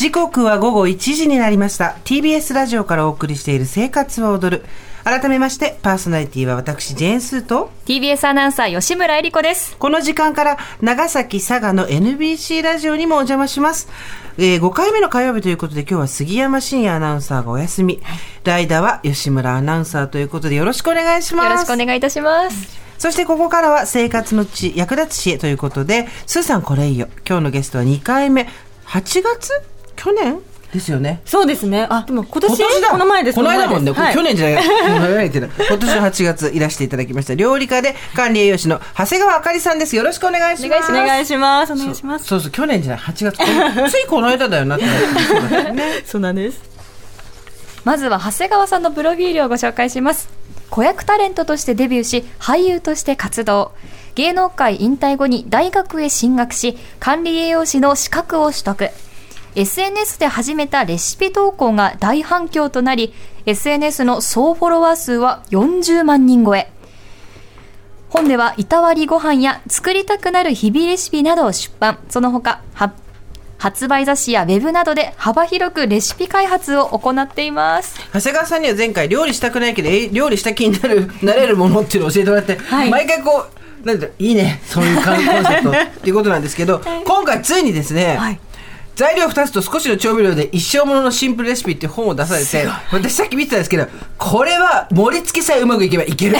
時刻は午後1時になりました。TBS ラジオからお送りしている生活は踊る。改めましてパーソナリティは私ジェーンスーと。TBS アナウンサー吉村えり子です。この時間から長崎佐賀の NBC ラジオにもお邪魔します。えー、5回目の火曜日ということで今日は杉山真也アナウンサーがお休み、代打は吉村アナウンサーということでよろしくお願いします。よろしくお願いいたします。そしてここからは生活の地役立つ知恵ということでスーさんこれいいよ。今日のゲストは2回目。8月去年？ですよね。そうですね。あ、でも今年？今年だこの前です。この間もんね、はい去年じゃない。今年の8月いらしていただきました。料理家で管理栄養士の長谷川あかりさんです。よろしくお願いします。お願いします。お願いします。そうそう、去年じゃない、8月。ついこの間だよなって。そうなんです。まずは長谷川さんのプロフィールをご紹介します子役タレントとしてデビューし俳優として活動芸能界引退後に大学へ進学し管理栄養士の資格を取得 SNS で始めたレシピ投稿が大反響となり SNS の総フォロワー数は40万人超え。本ではいたわりご飯や作りたくなる日々レシピなどを出版。その他は発売雑誌やウェブなどで幅広くレシピ開発を行っています。長谷川さんには前回料理したくないけどえ料理した気になる なれるものっていうのを教えてもらって、はい。毎回こうなんだいいねそういうコンセプトっていうことなんですけど 今回ついにですね、はい材料2つと少しの調味料で一生もののシンプルレシピって本を出されて私さっき見てたんですけどこれは盛り付けさえうまくいけばいける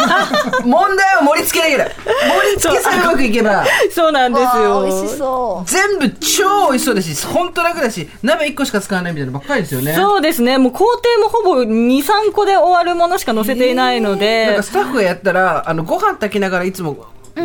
問題は盛り付けだけだ盛り付けさえうまくいけばそうなんですよ。美味しそう全部超美味しそうだし本当楽だし鍋1個しか使わないみたいなのばっかりですよねそうですね。もう工程もほぼ2、3個で終わるものしか載せていないのなんでか。スタッフがやったらあのご飯炊きながらいつも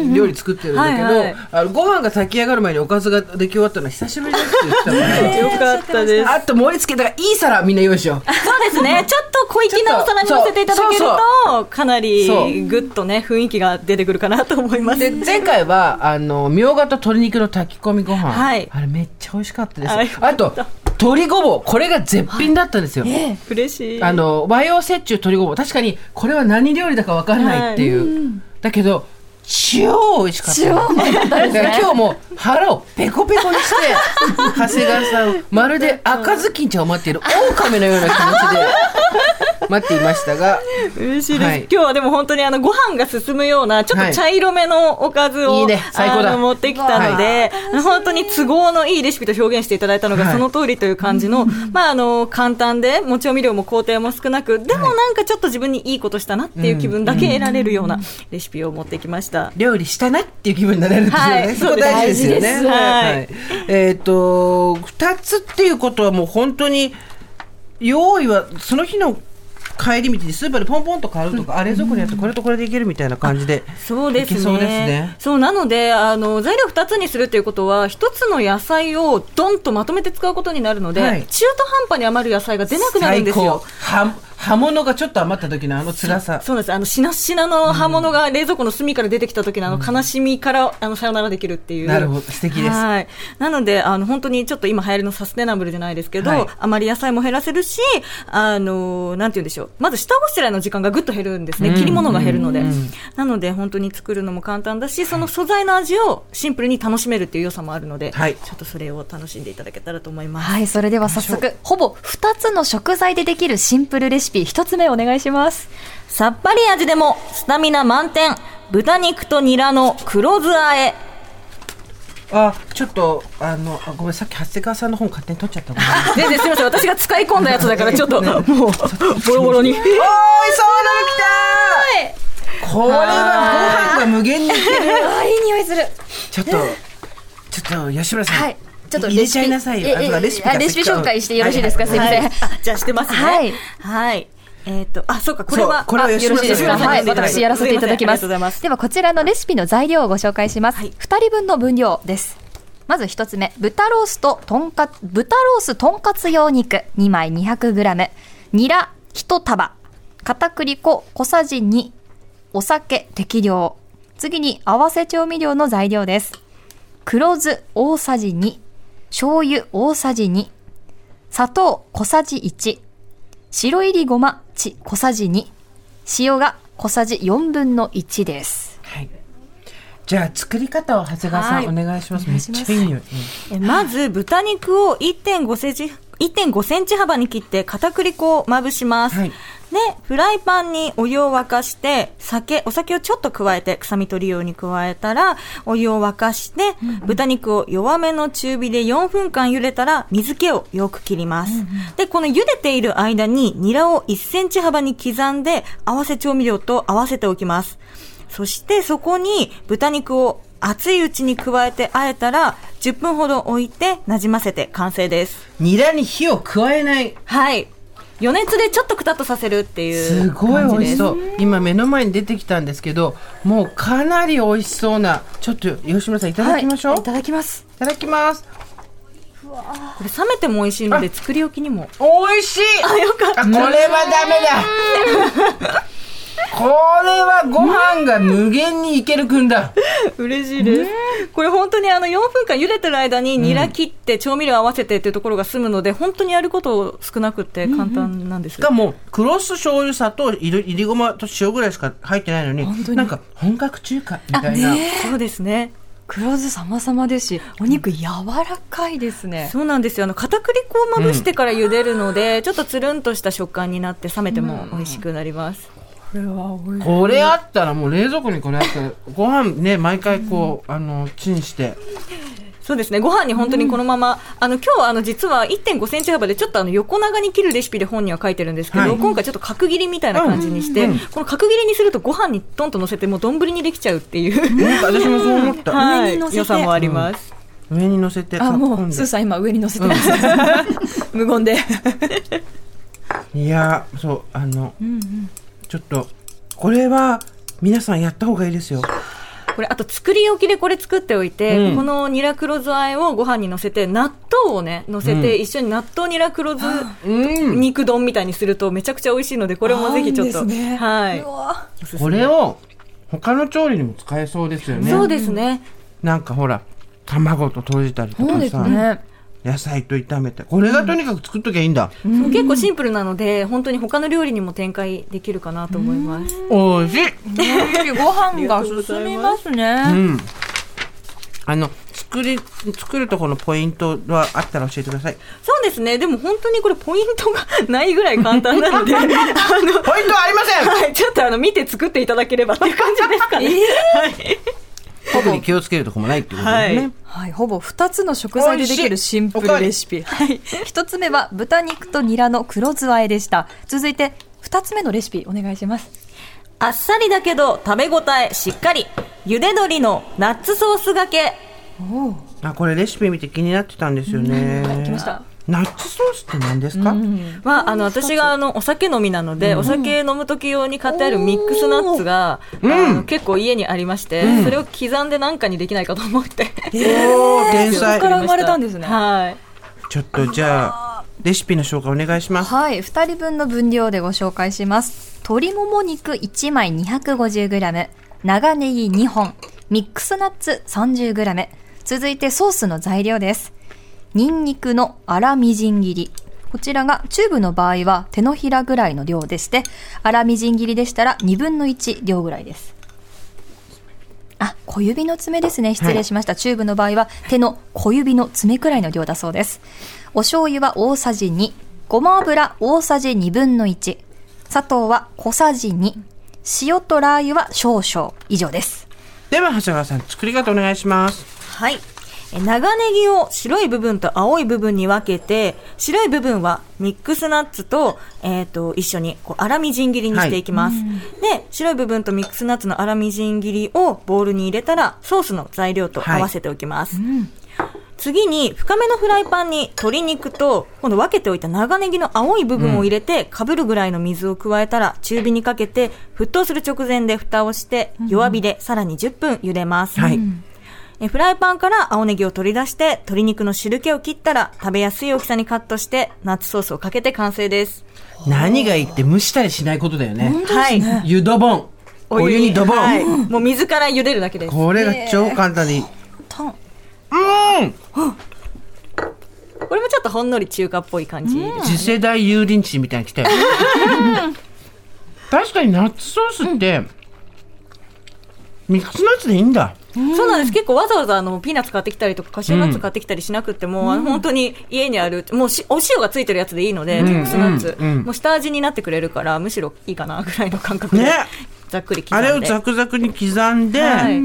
料理作ってるんだけど、はいはい。あのご飯が炊き上がる前におかずが出来終わったのは久しぶりですって言ってたから よかったです。あと盛り付けだからいい皿みんな用意しよう。そうですね。ちょっと小粋なお皿に乗せていただけると、かなりぐっとね、雰囲気が出てくるかなと思います。で前回はあのみょうがと鶏肉の炊き込みご飯、はい。あれめっちゃ美味しかったですあと鶏ごぼう。これが絶品だったんですよ、嬉しい。あの和洋折衷鶏ごぼう。確かにこれは何料理だかわかんないっていう、だけど超美味しかった。だから今日も腹をペコペコにして 長谷川さんまるで赤ずきんちゃんを待っている狼のような気持ちで 待っていましたが嬉しいです、はい。今日はでも本当にあのご飯が進むようなちょっと茶色めのおかずを、いいね。最高だ。あの持ってきたので、本当に都合のいいレシピと表現していただいたのがはい。その通りという感じの、まああの簡単でもう調味料も工程も少なくでもなんかちょっと自分にいいことしたなっていう気分だけ得られるようなレシピを持ってきました。料理したなっていう気分になれるんですよね、はい。そこ大事ですよね。そうです。はい。えっ、と2つっていうことはもう本当に用意はその日の帰り道にスーパーでポンポンと買うとか、あ冷蔵庫にあってこれとこれでいけるみたいな感じでそうですね。いけそうですね。そうなのであの材料2つにするということは1つの野菜をドンとまとめて使うことになるので、はい。中途半端に余る野菜が出なくなるんですよ。最高は葉物がちょっと余った時のあの辛さそうです。あの、しなしなの葉物が冷蔵庫の隅から出てきた時のあの悲しみから、あの、さよならできるっていう。なるほど素敵ですはい。なので、あの、本当にちょっと今流行りのサステナブルじゃないですけど、はい余り野菜も減らせるし、あの、なんて言うんでしょう。まず下ごしらえの時間がぐっと減るんですね。切り物が減るので。なので、本当に作るのも簡単だし、その素材の味をシンプルに楽しめるっていう良さもあるので、はいちょっとそれを楽しんでいただけたらと思います。はい、それでは早速、ほぼ2つの食材でできるシンプルレシピ、1つ目お願いします。さっぱり味でもスタミナ満点豚肉とニラの黒酢あえ。あちょっとあのあごめんさっき長谷川さんの本勝手に取っちゃった 全然すみません。私が使い込んだやつだから ちょっともうボロボロに。おーいそうなの来たこれはご飯が無限にいい匂いする。ちょっとちょっと吉村さん、はい。ちょっと入れちゃいなさいよ。えあそうかえレシピかあレシピ紹介してよろしいですか、はいすいません。じゃあしてますね。はい。はい。えっ、とあそうかこれはこれはよろしいですかはい、私やらせてい。ただきます。ます。では、こちらのレシピの材料をご紹介します。はい。2人分の分量です。まず一つ目、豚ロースととんか豚ロースとんかつ用肉。2枚 200g、ニラ1束、片栗粉小さじ2、お酒適量。次に合わせ調味料の材料です。黒酢大さじ2、醤油大さじ2、砂糖小さじ1、白入りごまち小さじ2、塩が小さじ4分の1です。はい。じゃあ作り方を長谷川さん、はい。お願いします。めっちゃいい匂まず豚肉を1.5センチ1.5センチ幅に切って片栗粉をまぶします、はいでフライパンにお湯を沸かして酒お酒をちょっと加えて臭み取るように加えたらお湯を沸かして、豚肉を弱めの中火で4分間茹でたら水気をよく切ります、でこの茹でている間にニラを1センチ幅に刻んで合わせ調味料と合わせておきますそしてそこに豚肉を熱いうちに加えてあえたら10分ほど置いてなじませて完成です。ニラに火を加えない。はい。余熱でちょっとくたっとさせるっていうすごい美味しう。そう。今目の前に出てきたんですけど、もうかなり美味しそうな。ちょっと吉村さんいただきましょう。はいいただきます。いただきます。これ冷めても美味しいので作り置きにも。美味しい。あ、よかった。これはダメだ。これはご飯が無限にいけるくんだ。嬉しいです。これ本当にあの4分間茹でてる間にニラ切って調味料合わせてっていうところが済むので、本当にやること少なくて簡単なんですしかもクロス醤油砂糖いりいりごまと塩ぐらいしか入ってないのになんか本格中華みたいな、そうですね。黒酢様々ですし、お肉柔らかいですね。そうなんですよ。あの、片栗粉をまぶしてから茹でるので、ちょっとつるんとした食感になって冷めても美味しくなります。これは美味しい。これあったらもう冷蔵庫にこれあったらご飯ね 毎回こうあのチンして。そうですね。ご飯に本当にこのまま、あの、今日はあの、実は1.5センチ幅でちょっとあの、横長に切るレシピで本には書いてるんですけど、はい。今回ちょっと角切りみたいな感じにして、この角切りにするとご飯にトンと乗せてもう丼にできちゃうっていう、なん。か私もそう思った、はい、上に乗せて。良さもあります。上に乗せて。あ、もう、スーさん今上に乗せてます。無言で。いやーそうあの、ちょっとこれは皆さんやった方がいいですよ。これ、あと作り置きでこれ作っておいて、うん。このニラ黒酢和えをご飯に乗せて、納豆をね、乗せて、うん。一緒に納豆ニラ黒酢うん。肉丼みたいにするとめちゃくちゃ美味しいので、これもぜひちょっと、ね。はい。すすめ。これを他の調理にも使えそうですよね。そうですね。なんかほら卵と閉じたりとそうですかさ、ね。野菜と炒めてこれがとにかく作っときゃいいんだ、そう結構シンプルなので、本当に他の料理にも展開できるかなと思います。おいしいご飯が進みますうね。んあの作り作るところのポイントはあったら教えてくださいそうですね。でも本当にこれポイントがないぐらい簡単なので、あの、ポイントはありませんはい、ちょっとあの、見て作っていただければっていう感じですかね。はい。特に気をつけるところもないっていうことですね、はいはい、ほぼ2つの食材でできるシンプルレシピ。はい。1つ目は豚肉とニラの黒酢和えでした。続いて2つ目のレシピお願いします。あっさりだけど食べ応えしっかり。茹で鶏のナッツソースがけ。おお。あこれレシピ見て気になってたんですよね、来ました。ナッツソースって何ですか、は、あの、私があの、お酒飲みなので、お酒飲む時用に買ってあるミックスナッツが、あの結構家にありまして、それを刻んで何かにできないかと思って。おー天そ才こから生まれたんですね。はい。ちょっとじゃあレシピの紹介お願いします。はい、2人分の分量でご紹介します。鶏もも肉1枚 250g、長ネギ2本、ミックスナッツ 30g。続いてソースの材料です。ニンニクの粗みじん切り。こちらがチューブの場合は手のひらぐらいの量でして、粗みじん切りでしたら2分の1量ぐらいです。あ、小指の爪ですね。失礼しました。チューブの場合は手の小指の爪くらいの量だそうです。お醤油は大さじ2、ごま油大さじ2分の1、砂糖は小さじ2、塩とラー油は少々以上です。では長谷川さん作り方お願いしますはい。え長ネギを白い部分と青い部分に分けて、白い部分はミックスナッツと、えっ、と、一緒に、こう、粗みじん切りにしていきます。で、白い部分とミックスナッツの粗みじん切りをボウルに入れたら、ソースの材料と合わせておきます。次に、深めのフライパンに鶏肉と、今度分けておいた長ネギの青い部分を入れて、かぶるぐらいの水を加えたら、中火にかけて、沸騰する直前で蓋をして、弱火でさらに10分茹でます。はい、えフライパンから青ネギを取り出して、鶏肉の汁気を切ったら、食べやすい大きさにカットして、ナッツソースをかけて完成です。何がいいって蒸したりしないことだよね。はい。湯ドボン。お湯にドボン、はい。もう水から茹でるだけです。これが超簡単でいい、たんうん。これもちょっとほんのり中華っぽい感じ。次世代油淋鶏みたいに来たよ。確かにナッツソースって、ミックスナッツでいいんだそうなんです。結構わざわざあのピーナッツ買ってきたりとかカシューナッツ買ってきたりしなくても、あの本当に家にあるもうしお塩がついてるやつでいいので、ミックスナッツ、もう下味になってくれるからむしろいいかなぐらいの感覚で、ねざっくり刻んあで。れをザクザクに刻んで、はい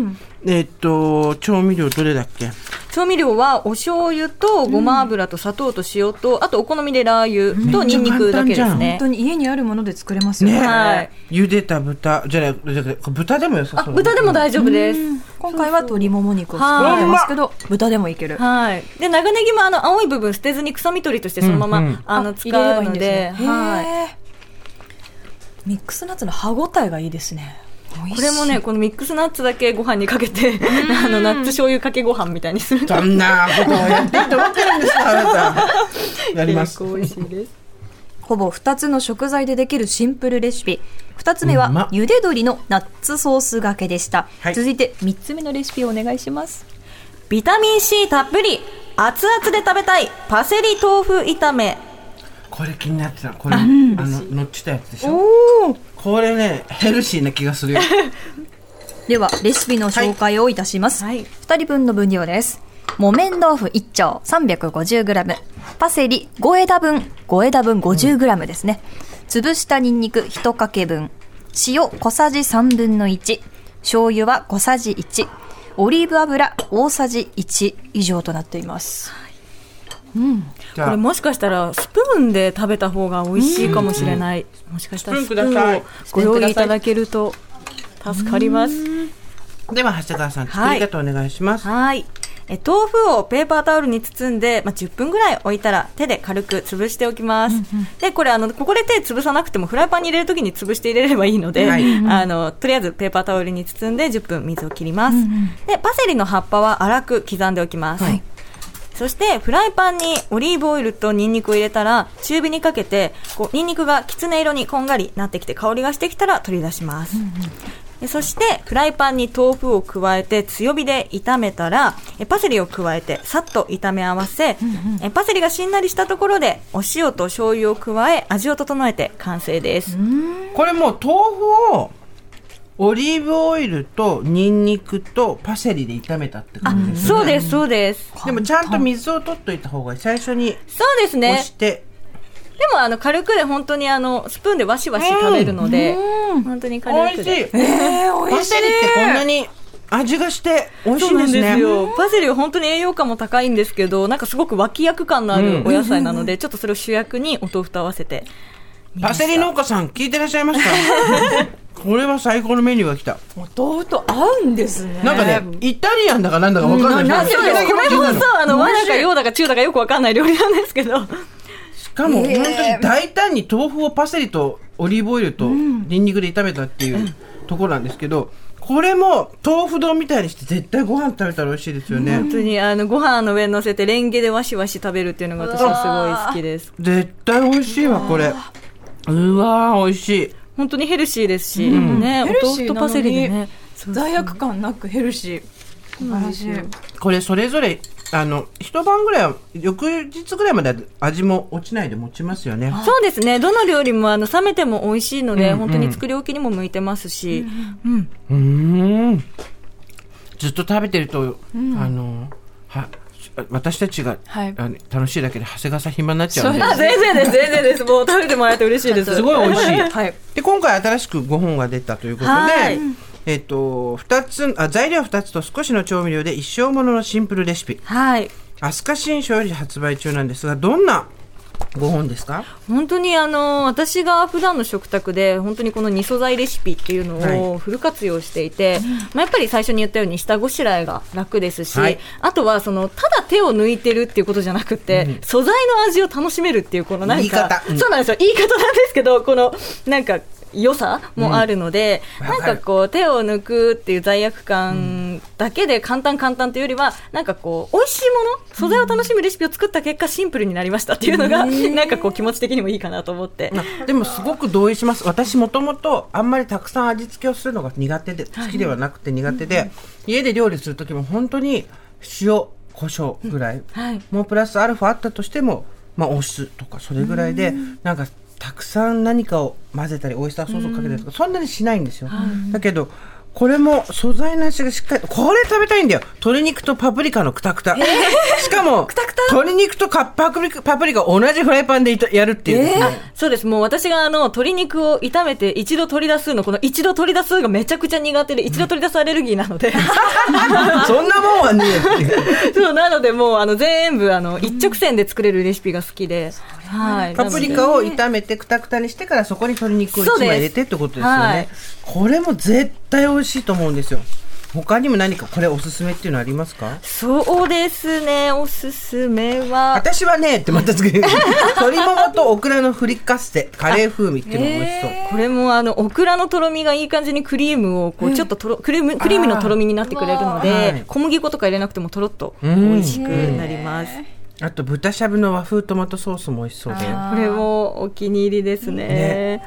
えっと調味料どれだっけ？調味料はお醤油とごま油と砂糖と塩と、あとお好みでラー油とニンニクだけですね本当。に家にあるもので作れますよねね。はい。茹でた豚じゃない豚でもよさあ、そう豚でも大丈夫です。今回は鶏もも肉を使ってますけど、豚でもいける。はい。で、長ネギもあの、青い部分捨てずに臭み取りとしてそのまま、うんうんあの、あ使入れればいいんうので、ですね。はい。ミックスナッツの歯ごたえがいいですね。これもね、このミックスナッツだけご飯にかけて、あの、ナッツ醤油かけご飯みたいにする。とそんなことをやっていいと思ってるんですかあなた。やります。結構美味しいです。ほぼ2つの食材でできるシンプルレシピ。2つ目は茹で鶏のナッツソースがけでした。はい。続いて3つ目のレシピをお願いします。ビタミン C たっぷり、熱々で食べたい、パセリ豆腐炒め。これ気になってた。これ、あの乗っちたやつでしょ？これねヘルシーな気がするよ。ではレシピの紹介をいたします、はい。2人分の分量です。木綿豆腐1丁 350g パセリ5枝分。5枝分 50g ですね、潰したニンニク1かけ分。塩小さじ3分の1醤油は小さじ1オリーブ油大さじ1以上となっています。じゃあこれもしかしたらスプーンで食べた方が美味しいかもしれない。もしかしたらスプーンをご用意いただけると助かります。では長谷川さん作り方お願いします、はい。え豆腐をペーパータオルに包んで、まあ、10分ぐらい置いたら手で軽く潰しておきます。で、これあの、ここで手潰さなくてもフライパンに入れるときに潰して入れればいいので、はいあの、とりあえずペーパータオルに包んで10分水を切ります。で、パセリの葉っぱは粗く刻んでおきます。そしてフライパンにオリーブオイルとニンニクを入れたら中火にかけてこうニンニクがきつね色にこんがりなってきて香りがしてきたら取り出します、でそしてフライパンに豆腐を加えて強火で炒めたらえパセリを加えてさっと炒め合わせ、えパセリがしんなりしたところでお塩と醤油を加え味を整えて完成です、これもう豆腐をオリーブオイルとニンニクとパセリで炒めたってことですそうですそうです。でもちゃんと水を取っといた方がいい最初にそうですね。押して、でもあの軽くで本当にあのスプーンでわしわし食べるので、本当に美軽味しい。くでえー、パセリってこんなに味がして美味しいんですね。よ。パセリは本当に栄養価も高いんですけど、なんかすごく脇役感のあるお野菜なので、ちょっとそれを主役にお豆腐と合わせて。パセリ農家さん聞いてらっしゃいますかこれは最高のメニューが来た。お豆腐と合うんですね。なんかねイタリアンだかなんだか分かんない、なんでこれもさ、あの、和だか洋だか中だかよくわかんない料理なんですけど。しかも本当に大胆に豆腐をパセリとオリーブオイルとニンニクで炒めたっていうところなんですけどこれも豆腐丼みたいにして絶対ご飯食べたら美味しいですよね。本当に、あの、ご飯の上に乗せてレンゲでわしわし食べるっていうのが私はすごい好きです。絶対美味しいわこれ。うわー美味しい本当にヘルシーですし、ね、おヘル豆シーなのに腐とパセリでね。そう罪悪感なくヘルシー。素晴らしい。これそれぞれあの一晩ぐらいは翌日ぐらいまで味も落ちないで持ちますよね。そうですね。どの料理もあの冷めても美味しいので、本当に作り置きにも向いてますし、うん。うーん。ずっと食べてると、あのは私たちが、はいあの楽しいだけで長谷川さん暇になっちゃうんであ、全然です、全然です。もう食べてもらえて嬉しいです。すごい美味しい。はいで今回新しく5本が出たということで、はいえっと二つあ材料2つと少しの調味料で一生もののシンプルレシピはい。飛鳥新書より発売中なんですがどんな5本ですか？本当にあの私が普段の食卓で本当にこの2素材レシピっていうのはをフル活用していて、まあ、やっぱり最初に言ったように下ごしらえが楽ですし、はい。あとはそのただ手を抜いてるっていうことじゃなくて、素材の味を楽しめるっていうこのなんかうん。そうなんですよ。言い方なんですけどこのなんか良さもあるので、うん。なんかこう手を抜くっていう罪悪感だけで簡単簡単というよりはなんかこう美味しいもの素材を楽しむレシピを作った結果シンプルになりましたっていうのが、なんかこう気持ち的にもいいかなと思って。あでもすごく同意します。私もともとあんまりたくさん味付けをするのが苦手で好きではなくて苦手で、家で料理する時も本当に塩胡椒ぐらい、はい。もうプラスアルファあったとしても、まあ、お酢とかそれぐらいで、なんかたくさん何かを混ぜたりオイスターソースをかけたりとか、そんなにしないんですよ、だけどこれも素材の味がしっかりこれ食べたいんだよ。鶏肉とパプリカのクタクタ、しかも鶏肉とカパプリカパプリカ同じフライパンでいたやるっていうですね、そうです。もう私があの、鶏肉を炒めて一度取り出すの、この一度取り出すがめちゃくちゃ苦手で、一度取り出すアレルギーなので。そんなもんはね。そう、なのでもうあの、全部あの、一直線で作れるレシピが好きで。はい。パプリカを炒めてクタクタにしてからそこに鶏肉を1枚入れてってことですよね、はいこれも絶対美味しいと思うんですよ。他にも何かこれおすすめっていうのありますか？そうですね、おすすめは。私はねってまたつける。鶏ももとオクラのフリッカステカレー風味っていうのが美味しそう、これもあのオクラのとろみがいい感じにクリームをこうちょっととろクリームクリームのとろみになってくれるので小麦粉とか入れなくてもとろっと美味しくなります。あと豚しゃぶの和風トマトソースも美味しそうで。これもお気に入りですね。ね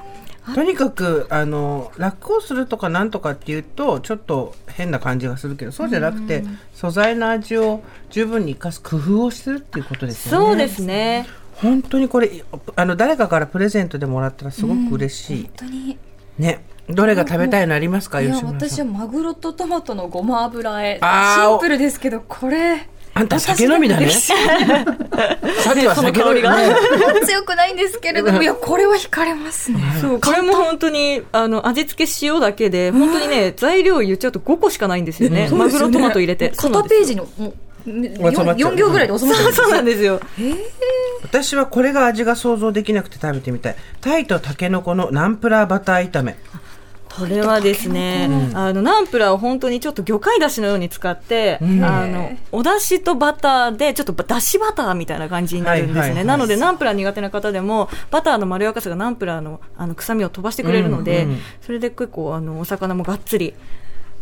とにかくあの楽をするとかなんとかっていうとちょっと変な感じがするけどそうじゃなくて素材の味を十分に生かす工夫をするっていうことですよね。そうですね。本当にこれあの誰かからプレゼントでもらったらすごく嬉しい、本当に。ね。どれが食べたいのありますかいや吉村さん。私はマグロとトマトのごま油和えあーシンプルですけどこれあんた酒飲みだね。さて は酒飲みその香り 強くないんですけれどもいやこれは惹かれますね。そうこれも本当にあの味付け塩だけで本当にね材料言っちゃうと5個しかないんですよね。マグロトマト入れて。片ページのもう収まっちゃう。4行ぐらいで収まってる そうなんですよ。私はこれが味が想像できなくて食べてみたい。タイとタケノコのナンプラーバター炒めこれはですね、あのナンプラーを本当にちょっと魚介だしのように使って、あのお出汁とバターでちょっとだしバターみたいな感じになるんですね、はいはいはい。なのでナンプラー苦手な方でもバターのまろやかさがナンプラーのあの臭みを飛ばしてくれるので、うんうんそれで結構あのお魚もがっつり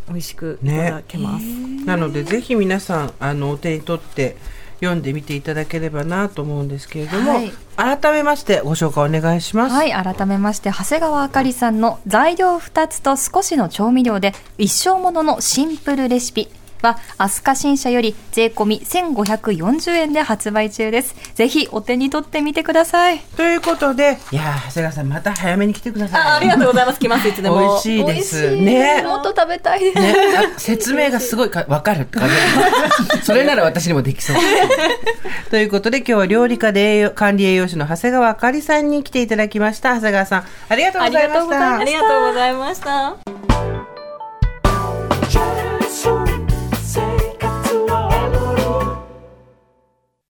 美味しくいただけます、なのでぜひ皆さんあのお手に取って読んでみていただければなと思うんですけれども、はい改めましてご紹介お願いします。はい改めまして長谷川あかりさんの材料2つと少しの調味料で一生もののシンプルレシピは飛鳥新社より税込み1540円で発売中です。ぜひお手に取ってみてください。ということでいやー長谷川さんまた早めに来てください。あありがとうございます。来ますいつでも。美味しいです。ね。もっと食べたいです、ね、あ説明がすごいか分かるって感じ。それなら私にもできそう。ということで今日は料理家で栄養管理栄養士の長谷川あかりさんに来ていただきました。長谷川さんありがとうございました。ありがとうございました